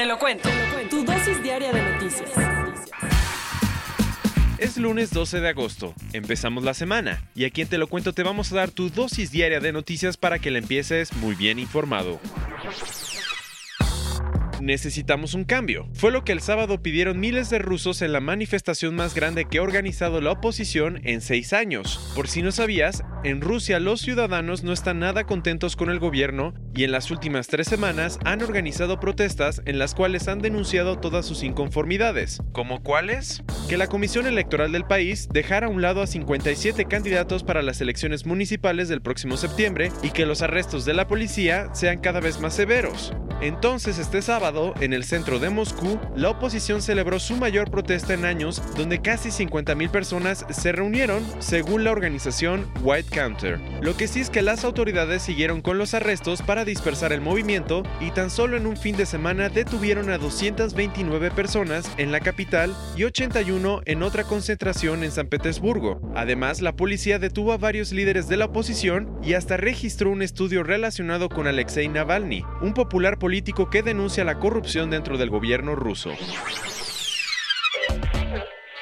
Te lo cuento. Tu dosis diaria de noticias. Es lunes 12 de agosto, empezamos la semana y aquí en Te lo cuento te vamos a dar tu dosis diaria de noticias para que la empieces muy bien informado necesitamos un cambio. Fue lo que el sábado pidieron miles de rusos en la manifestación más grande que ha organizado la oposición en seis años. Por si no sabías, en Rusia los ciudadanos no están nada contentos con el gobierno y en las últimas tres semanas han organizado protestas en las cuales han denunciado todas sus inconformidades. ¿Como cuáles? Que la Comisión Electoral del país dejara a un lado a 57 candidatos para las elecciones municipales del próximo septiembre y que los arrestos de la policía sean cada vez más severos. Entonces este sábado, en el centro de Moscú, la oposición celebró su mayor protesta en años, donde casi 50.000 personas se reunieron, según la organización White Counter. Lo que sí es que las autoridades siguieron con los arrestos para dispersar el movimiento y tan solo en un fin de semana detuvieron a 229 personas en la capital y 81 en otra concentración en San Petersburgo. Además, la policía detuvo a varios líderes de la oposición y hasta registró un estudio relacionado con Alexei Navalny, un popular político político que denuncia la corrupción dentro del gobierno ruso.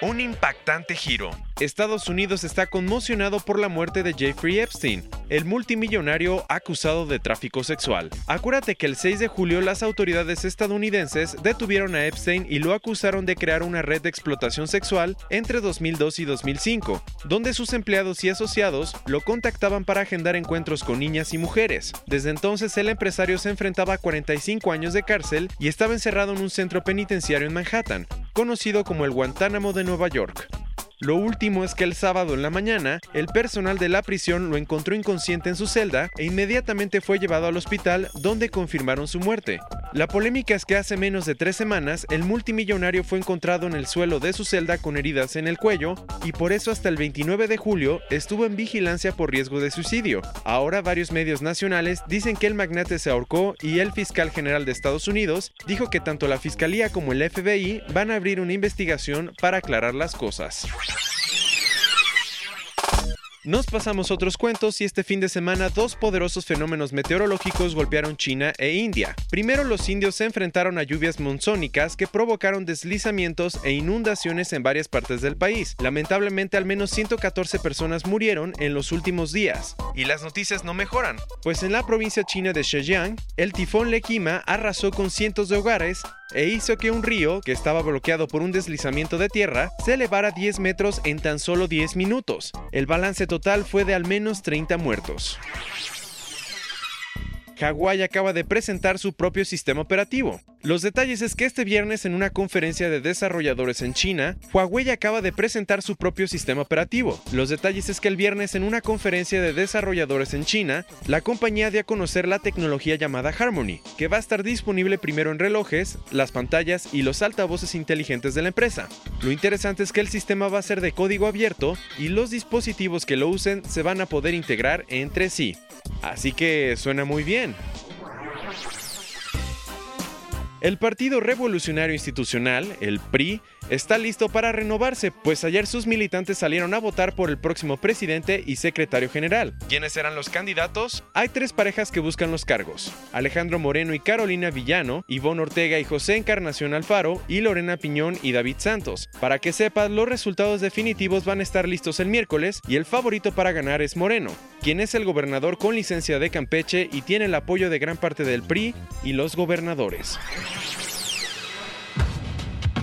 Un impactante giro. Estados Unidos está conmocionado por la muerte de Jeffrey Epstein, el multimillonario acusado de tráfico sexual. Acuérdate que el 6 de julio las autoridades estadounidenses detuvieron a Epstein y lo acusaron de crear una red de explotación sexual entre 2002 y 2005, donde sus empleados y asociados lo contactaban para agendar encuentros con niñas y mujeres. Desde entonces el empresario se enfrentaba a 45 años de cárcel y estaba encerrado en un centro penitenciario en Manhattan, conocido como el Guantánamo de Nueva York. Lo último es que el sábado en la mañana, el personal de la prisión lo encontró inconsciente en su celda e inmediatamente fue llevado al hospital donde confirmaron su muerte. La polémica es que hace menos de tres semanas el multimillonario fue encontrado en el suelo de su celda con heridas en el cuello y por eso hasta el 29 de julio estuvo en vigilancia por riesgo de suicidio. Ahora varios medios nacionales dicen que el magnate se ahorcó y el fiscal general de Estados Unidos dijo que tanto la fiscalía como el FBI van a abrir una investigación para aclarar las cosas. Nos pasamos otros cuentos y este fin de semana dos poderosos fenómenos meteorológicos golpearon China e India. Primero los indios se enfrentaron a lluvias monzónicas que provocaron deslizamientos e inundaciones en varias partes del país. Lamentablemente al menos 114 personas murieron en los últimos días. Y las noticias no mejoran, pues en la provincia china de Zhejiang, el tifón Lekima arrasó con cientos de hogares e hizo que un río, que estaba bloqueado por un deslizamiento de tierra, se elevara 10 metros en tan solo 10 minutos. El balance total fue de al menos 30 muertos. Hawái acaba de presentar su propio sistema operativo. Los detalles es que este viernes en una conferencia de desarrolladores en China, Huawei acaba de presentar su propio sistema operativo. Los detalles es que el viernes en una conferencia de desarrolladores en China, la compañía dio a conocer la tecnología llamada Harmony, que va a estar disponible primero en relojes, las pantallas y los altavoces inteligentes de la empresa. Lo interesante es que el sistema va a ser de código abierto y los dispositivos que lo usen se van a poder integrar entre sí. Así que suena muy bien. El Partido Revolucionario Institucional, el PRI, está listo para renovarse, pues ayer sus militantes salieron a votar por el próximo presidente y secretario general. ¿Quiénes serán los candidatos? Hay tres parejas que buscan los cargos. Alejandro Moreno y Carolina Villano, Ivonne Ortega y José Encarnación Alfaro, y Lorena Piñón y David Santos. Para que sepas, los resultados definitivos van a estar listos el miércoles y el favorito para ganar es Moreno, quien es el gobernador con licencia de Campeche y tiene el apoyo de gran parte del PRI y los gobernadores.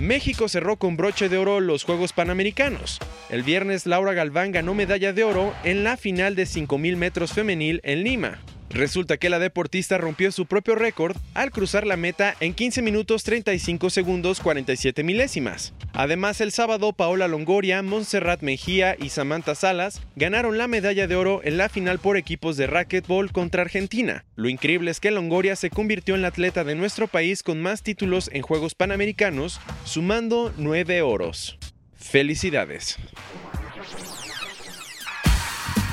México cerró con broche de oro los Juegos Panamericanos. El viernes Laura Galván ganó medalla de oro en la final de 5.000 metros femenil en Lima. Resulta que la deportista rompió su propio récord al cruzar la meta en 15 minutos 35 segundos 47 milésimas. Además, el sábado Paola Longoria, Montserrat Mejía y Samantha Salas ganaron la medalla de oro en la final por equipos de racquetball contra Argentina. Lo increíble es que Longoria se convirtió en la atleta de nuestro país con más títulos en Juegos Panamericanos, sumando 9 oros. Felicidades.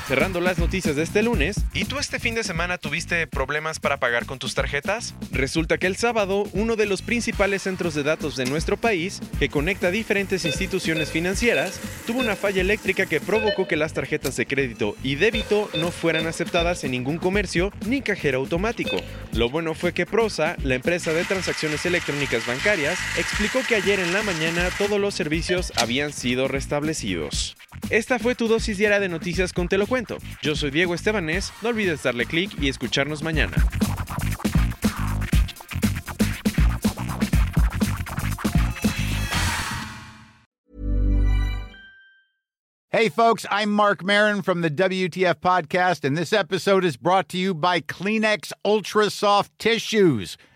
Cerrando las noticias de este lunes, ¿y tú este fin de semana tuviste problemas para pagar con tus tarjetas? Resulta que el sábado, uno de los principales centros de datos de nuestro país, que conecta diferentes instituciones financieras, tuvo una falla eléctrica que provocó que las tarjetas de crédito y débito no fueran aceptadas en ningún comercio ni cajero automático. Lo bueno fue que Prosa, la empresa de transacciones electrónicas bancarias, explicó que ayer en la mañana todos los servicios habían sido restablecidos. Esta fue tu dosis diaria de noticias con Te lo cuento. Yo soy Diego Estebanés, no olvides darle clic y escucharnos mañana. Hey, folks, I'm Mark Marin from the WTF Podcast, and this episode is brought to you by Kleenex Ultra Soft Tissues,